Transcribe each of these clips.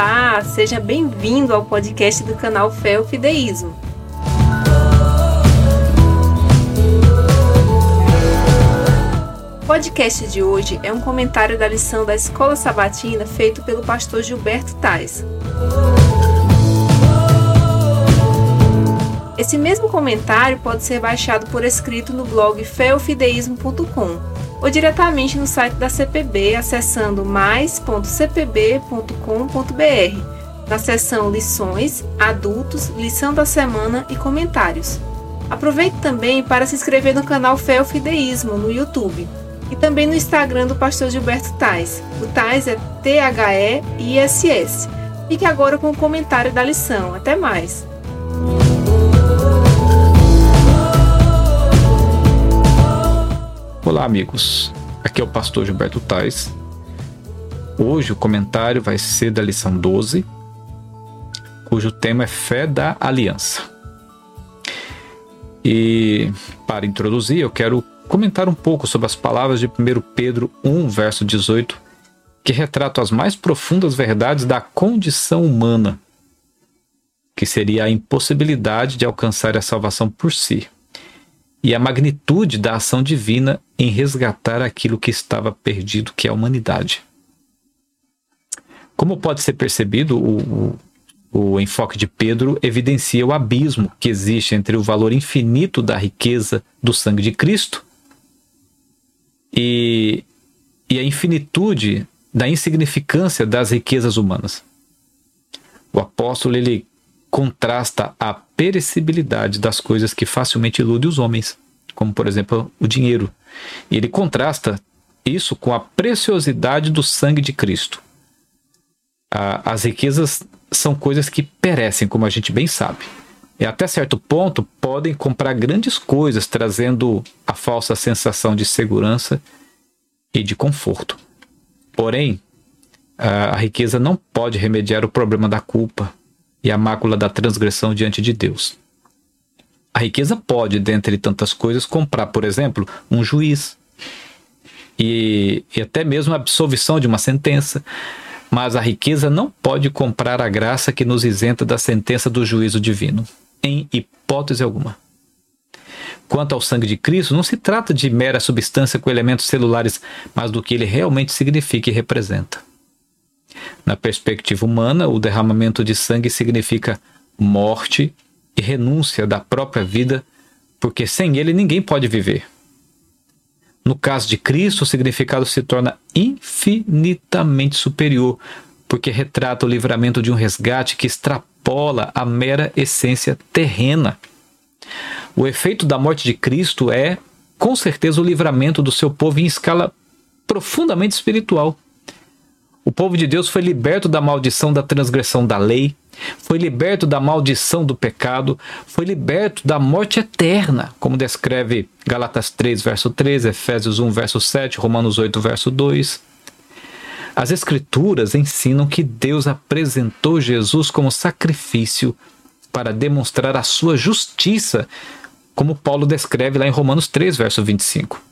Olá, seja bem-vindo ao podcast do canal Fé Fideísmo. O podcast de hoje é um comentário da lição da Escola Sabatina feito pelo pastor Gilberto Tais. Esse mesmo comentário pode ser baixado por escrito no blog feofideísmo.com ou diretamente no site da CPB acessando mais.cpb.com.br na seção Lições, Adultos, Lição da Semana e Comentários. Aproveite também para se inscrever no canal Feofideísmo no YouTube e também no Instagram do pastor Gilberto Tais. O Tais é T-H-E-I-S-S. Fique agora com o comentário da lição. Até mais! Olá, amigos. Aqui é o pastor Gilberto Tais. Hoje o comentário vai ser da lição 12, cujo tema é Fé da Aliança. E para introduzir, eu quero comentar um pouco sobre as palavras de 1 Pedro 1, verso 18, que retratam as mais profundas verdades da condição humana, que seria a impossibilidade de alcançar a salvação por si e a magnitude da ação divina em resgatar aquilo que estava perdido, que é a humanidade. Como pode ser percebido, o, o, o, enfoque de Pedro evidencia o abismo que existe entre o valor infinito da riqueza do sangue de Cristo e, e a infinitude da insignificância das riquezas humanas. O apóstolo ele contrasta a perecibilidade das coisas que facilmente iludem os homens, como por exemplo o dinheiro. Ele contrasta isso com a preciosidade do sangue de Cristo. as riquezas são coisas que perecem, como a gente bem sabe. E até certo ponto podem comprar grandes coisas, trazendo a falsa sensação de segurança e de conforto. Porém, a riqueza não pode remediar o problema da culpa, e a mácula da transgressão diante de Deus. A riqueza pode, dentre tantas coisas, comprar, por exemplo, um juiz e, e até mesmo a absolvição de uma sentença, mas a riqueza não pode comprar a graça que nos isenta da sentença do juízo divino, em hipótese alguma. Quanto ao sangue de Cristo, não se trata de mera substância com elementos celulares, mas do que ele realmente significa e representa. Na perspectiva humana, o derramamento de sangue significa morte e renúncia da própria vida, porque sem ele ninguém pode viver. No caso de Cristo, o significado se torna infinitamente superior, porque retrata o livramento de um resgate que extrapola a mera essência terrena. O efeito da morte de Cristo é, com certeza, o livramento do seu povo em escala profundamente espiritual. O povo de Deus foi liberto da maldição da transgressão da lei, foi liberto da maldição do pecado, foi liberto da morte eterna, como descreve Galatas 3, verso 13, Efésios 1, verso 7, Romanos 8, verso 2. As Escrituras ensinam que Deus apresentou Jesus como sacrifício para demonstrar a sua justiça, como Paulo descreve lá em Romanos 3, verso 25.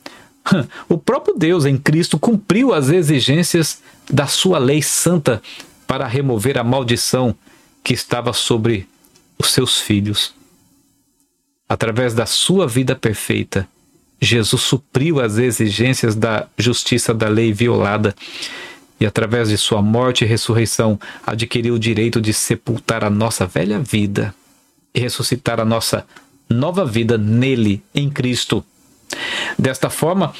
O próprio Deus em Cristo cumpriu as exigências da sua lei santa para remover a maldição que estava sobre os seus filhos. Através da sua vida perfeita, Jesus supriu as exigências da justiça da lei violada e, através de sua morte e ressurreição, adquiriu o direito de sepultar a nossa velha vida e ressuscitar a nossa nova vida nele, em Cristo. Desta forma,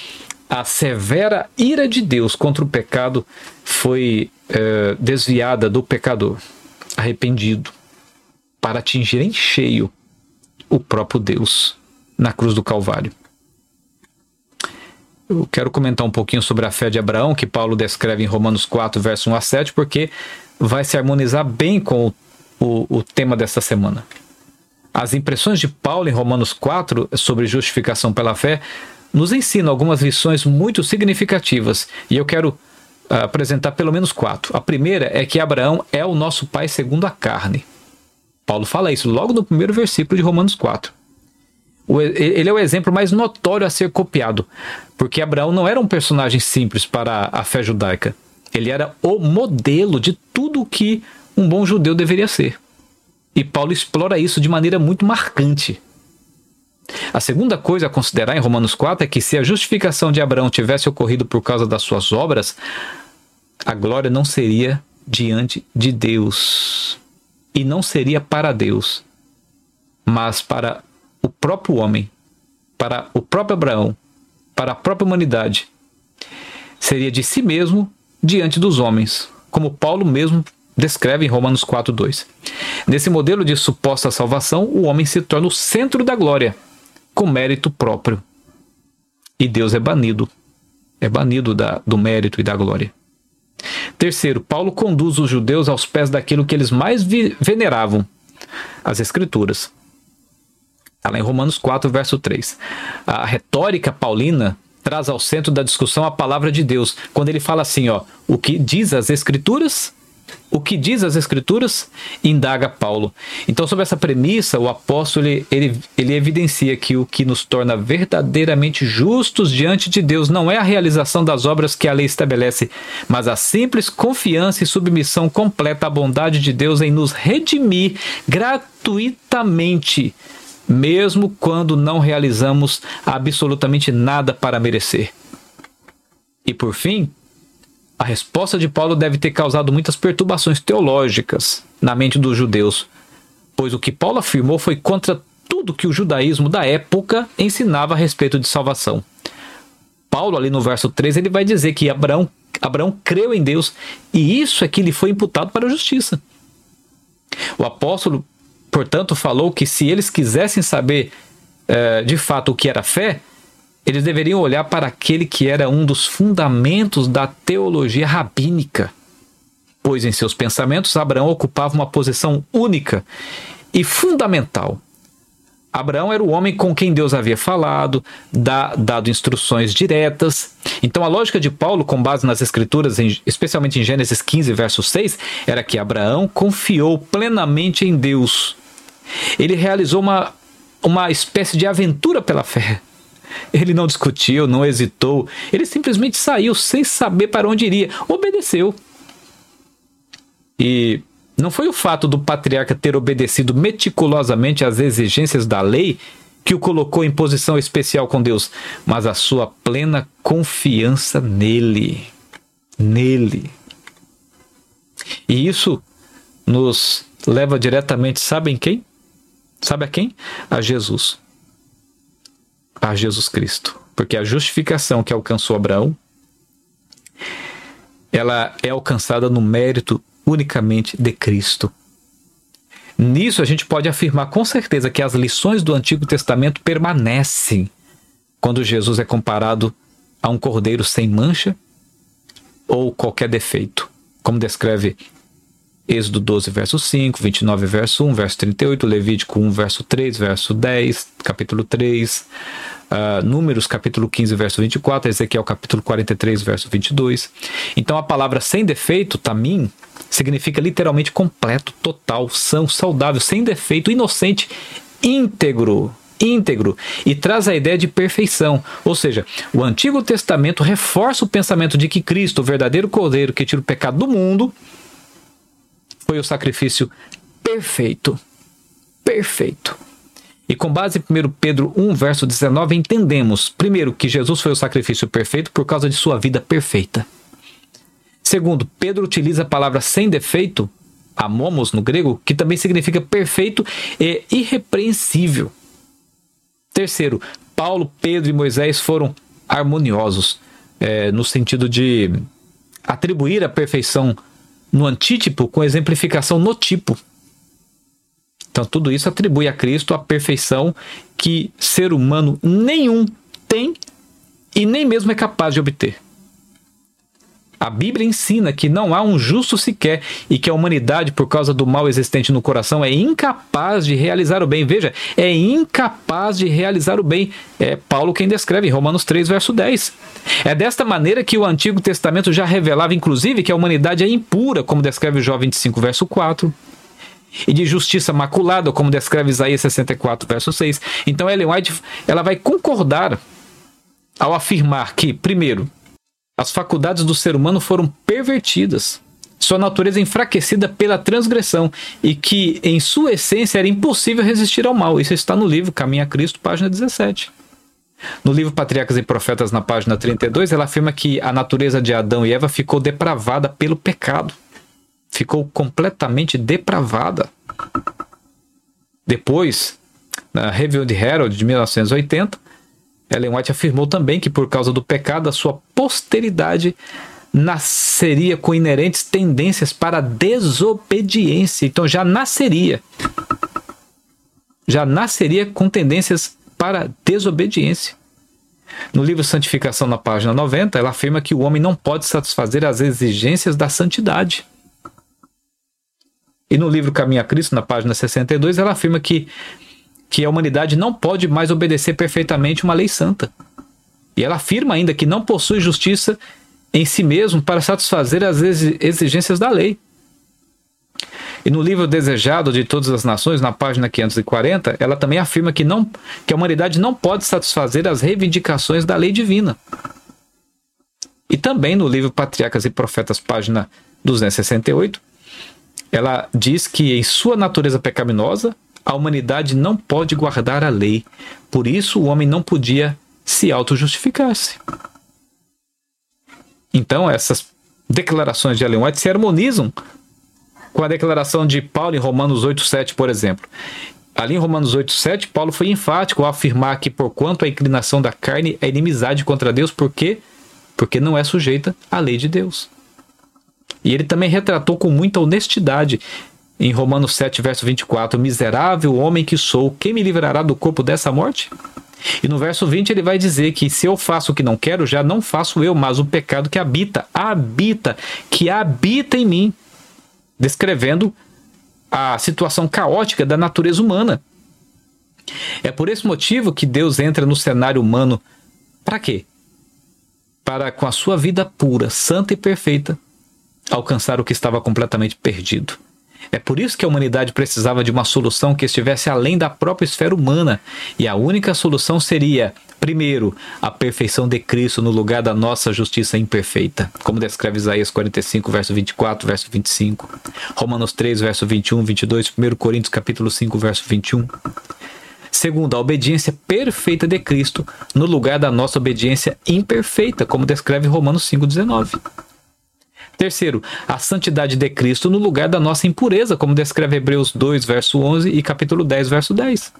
a severa ira de Deus contra o pecado foi é, desviada do pecador, arrependido, para atingir em cheio o próprio Deus na cruz do Calvário. Eu quero comentar um pouquinho sobre a fé de Abraão, que Paulo descreve em Romanos 4, verso 1 a 7, porque vai se harmonizar bem com o, o, o tema dessa semana. As impressões de Paulo em Romanos 4 sobre justificação pela fé nos ensinam algumas lições muito significativas e eu quero uh, apresentar pelo menos quatro. A primeira é que Abraão é o nosso pai segundo a carne. Paulo fala isso logo no primeiro versículo de Romanos 4. O, ele é o exemplo mais notório a ser copiado, porque Abraão não era um personagem simples para a fé judaica. Ele era o modelo de tudo o que um bom judeu deveria ser. E Paulo explora isso de maneira muito marcante. A segunda coisa a considerar em Romanos 4 é que se a justificação de Abraão tivesse ocorrido por causa das suas obras, a glória não seria diante de Deus. E não seria para Deus, mas para o próprio homem, para o próprio Abraão, para a própria humanidade. Seria de si mesmo diante dos homens, como Paulo mesmo descreve em Romanos 4:2. Nesse modelo de suposta salvação, o homem se torna o centro da glória, com mérito próprio. E Deus é banido, é banido da, do mérito e da glória. Terceiro, Paulo conduz os judeus aos pés daquilo que eles mais veneravam, as Escrituras. Está lá em Romanos 4, verso 3. A retórica paulina traz ao centro da discussão a palavra de Deus, quando ele fala assim, ó, o que diz as Escrituras o que diz as Escrituras? Indaga Paulo. Então, sobre essa premissa, o apóstolo ele, ele, ele, evidencia que o que nos torna verdadeiramente justos diante de Deus não é a realização das obras que a lei estabelece, mas a simples confiança e submissão completa à bondade de Deus em nos redimir gratuitamente, mesmo quando não realizamos absolutamente nada para merecer. E por fim, a resposta de Paulo deve ter causado muitas perturbações teológicas na mente dos judeus, pois o que Paulo afirmou foi contra tudo que o judaísmo da época ensinava a respeito de salvação. Paulo, ali no verso 3, ele vai dizer que Abraão, Abraão creu em Deus e isso é que lhe foi imputado para a justiça. O apóstolo, portanto, falou que se eles quisessem saber eh, de fato o que era fé, eles deveriam olhar para aquele que era um dos fundamentos da teologia rabínica, pois em seus pensamentos Abraão ocupava uma posição única e fundamental. Abraão era o homem com quem Deus havia falado, dado instruções diretas. Então, a lógica de Paulo, com base nas Escrituras, especialmente em Gênesis 15, verso 6, era que Abraão confiou plenamente em Deus. Ele realizou uma, uma espécie de aventura pela fé. Ele não discutiu, não hesitou, ele simplesmente saiu sem saber para onde iria, obedeceu. E não foi o fato do patriarca ter obedecido meticulosamente às exigências da lei que o colocou em posição especial com Deus, mas a sua plena confiança nele. Nele. E isso nos leva diretamente, sabem quem? Sabe a quem? A Jesus a Jesus Cristo. Porque a justificação que alcançou Abraão, ela é alcançada no mérito unicamente de Cristo. Nisso a gente pode afirmar com certeza que as lições do Antigo Testamento permanecem quando Jesus é comparado a um cordeiro sem mancha ou qualquer defeito, como descreve Êxodo 12, verso 5, 29, verso 1, verso 38, Levítico 1, verso 3, verso 10, capítulo 3, uh, Números, capítulo 15, verso 24, Ezequiel, capítulo 43, verso 22. Então a palavra sem defeito, tamim, significa literalmente completo, total, são, saudável, sem defeito, inocente, íntegro íntegro e traz a ideia de perfeição. Ou seja, o Antigo Testamento reforça o pensamento de que Cristo, o verdadeiro Cordeiro que tira o pecado do mundo, foi o sacrifício perfeito. Perfeito. E com base em 1 Pedro 1, verso 19, entendemos, primeiro, que Jesus foi o sacrifício perfeito por causa de sua vida perfeita. Segundo, Pedro utiliza a palavra sem defeito, amomos no grego, que também significa perfeito e irrepreensível. Terceiro, Paulo, Pedro e Moisés foram harmoniosos, é, no sentido de atribuir a perfeição no antítipo com exemplificação no tipo. Então, tudo isso atribui a Cristo a perfeição que ser humano nenhum tem e nem mesmo é capaz de obter. A Bíblia ensina que não há um justo sequer e que a humanidade, por causa do mal existente no coração, é incapaz de realizar o bem. Veja, é incapaz de realizar o bem. É Paulo quem descreve em Romanos 3, verso 10. É desta maneira que o Antigo Testamento já revelava, inclusive, que a humanidade é impura, como descreve Jó 25, verso 4 e de justiça maculada, como descreve Isaías 64, verso 6. Então Ellen White ela vai concordar ao afirmar que, primeiro, As faculdades do ser humano foram pervertidas, sua natureza enfraquecida pela transgressão e que, em sua essência, era impossível resistir ao mal. Isso está no livro Caminho a Cristo, página 17. No livro Patriarcas e Profetas, na página 32, ela afirma que a natureza de Adão e Eva ficou depravada pelo pecado. Ficou completamente depravada. Depois, na Review de Herald de 1980, Ellen White afirmou também que por causa do pecado, a sua posteridade nasceria com inerentes tendências para desobediência. Então já nasceria. Já nasceria com tendências para desobediência. No livro Santificação, na página 90, ela afirma que o homem não pode satisfazer as exigências da santidade. E no livro Caminho a Cristo, na página 62, ela afirma que, que a humanidade não pode mais obedecer perfeitamente uma lei santa. E ela afirma ainda que não possui justiça em si mesmo para satisfazer as exigências da lei. E no livro Desejado de Todas as Nações, na página 540, ela também afirma que, não, que a humanidade não pode satisfazer as reivindicações da lei divina. E também no livro Patriarcas e Profetas, página 268, ela diz que em sua natureza pecaminosa, a humanidade não pode guardar a lei. Por isso, o homem não podia se auto-justificar-se. Então, essas declarações de Ellen White se harmonizam com a declaração de Paulo em Romanos 8,7, por exemplo. Ali em Romanos 8,7, Paulo foi enfático ao afirmar que, porquanto a inclinação da carne é inimizade contra Deus, por quê? Porque não é sujeita à lei de Deus. E ele também retratou com muita honestidade em Romanos 7, verso 24: Miserável homem que sou, quem me livrará do corpo dessa morte? E no verso 20 ele vai dizer que se eu faço o que não quero, já não faço eu, mas o pecado que habita, habita, que habita em mim. Descrevendo a situação caótica da natureza humana. É por esse motivo que Deus entra no cenário humano. Para quê? Para, com a sua vida pura, santa e perfeita, alcançar o que estava completamente perdido. É por isso que a humanidade precisava de uma solução que estivesse além da própria esfera humana, e a única solução seria, primeiro, a perfeição de Cristo no lugar da nossa justiça imperfeita, como descreve Isaías 45, verso 24, verso 25, Romanos 3, verso 21, 22, 1 Coríntios capítulo 5, verso 21. Segundo, a obediência perfeita de Cristo no lugar da nossa obediência imperfeita, como descreve Romanos 5,19. Terceiro, a santidade de Cristo no lugar da nossa impureza, como descreve Hebreus 2, verso 11 e capítulo 10, verso 10.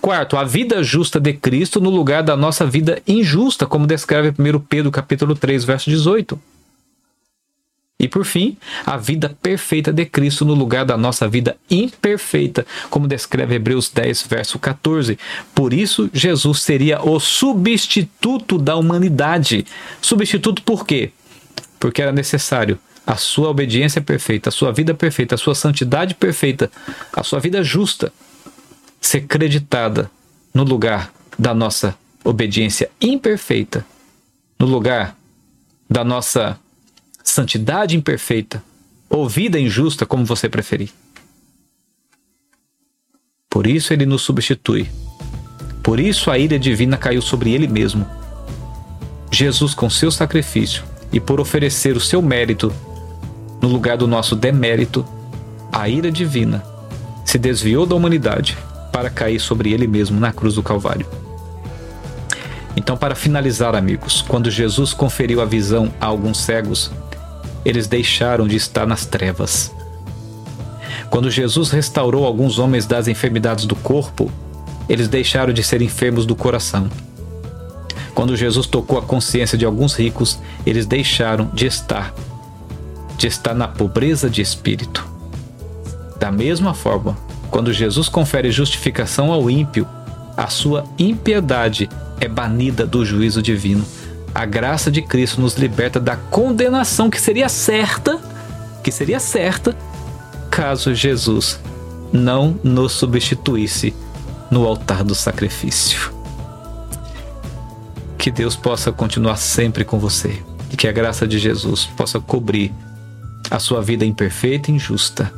Quarto, a vida justa de Cristo no lugar da nossa vida injusta, como descreve 1 Pedro capítulo 3, verso 18. E por fim, a vida perfeita de Cristo no lugar da nossa vida imperfeita, como descreve Hebreus 10, verso 14. Por isso, Jesus seria o substituto da humanidade. Substituto por quê? Porque era necessário a sua obediência perfeita, a sua vida perfeita, a sua santidade perfeita, a sua vida justa ser creditada no lugar da nossa obediência imperfeita, no lugar da nossa santidade imperfeita, ou vida injusta, como você preferir. Por isso ele nos substitui. Por isso a ira divina caiu sobre ele mesmo. Jesus, com seu sacrifício, e por oferecer o seu mérito no lugar do nosso demérito, a ira divina se desviou da humanidade para cair sobre ele mesmo na cruz do Calvário. Então, para finalizar, amigos, quando Jesus conferiu a visão a alguns cegos, eles deixaram de estar nas trevas. Quando Jesus restaurou alguns homens das enfermidades do corpo, eles deixaram de ser enfermos do coração. Quando Jesus tocou a consciência de alguns ricos, eles deixaram de estar, de estar na pobreza de espírito. Da mesma forma, quando Jesus confere justificação ao ímpio, a sua impiedade é banida do juízo divino. A graça de Cristo nos liberta da condenação que seria certa, que seria certa, caso Jesus não nos substituísse no altar do sacrifício. Que Deus possa continuar sempre com você e que a graça de Jesus possa cobrir a sua vida imperfeita e injusta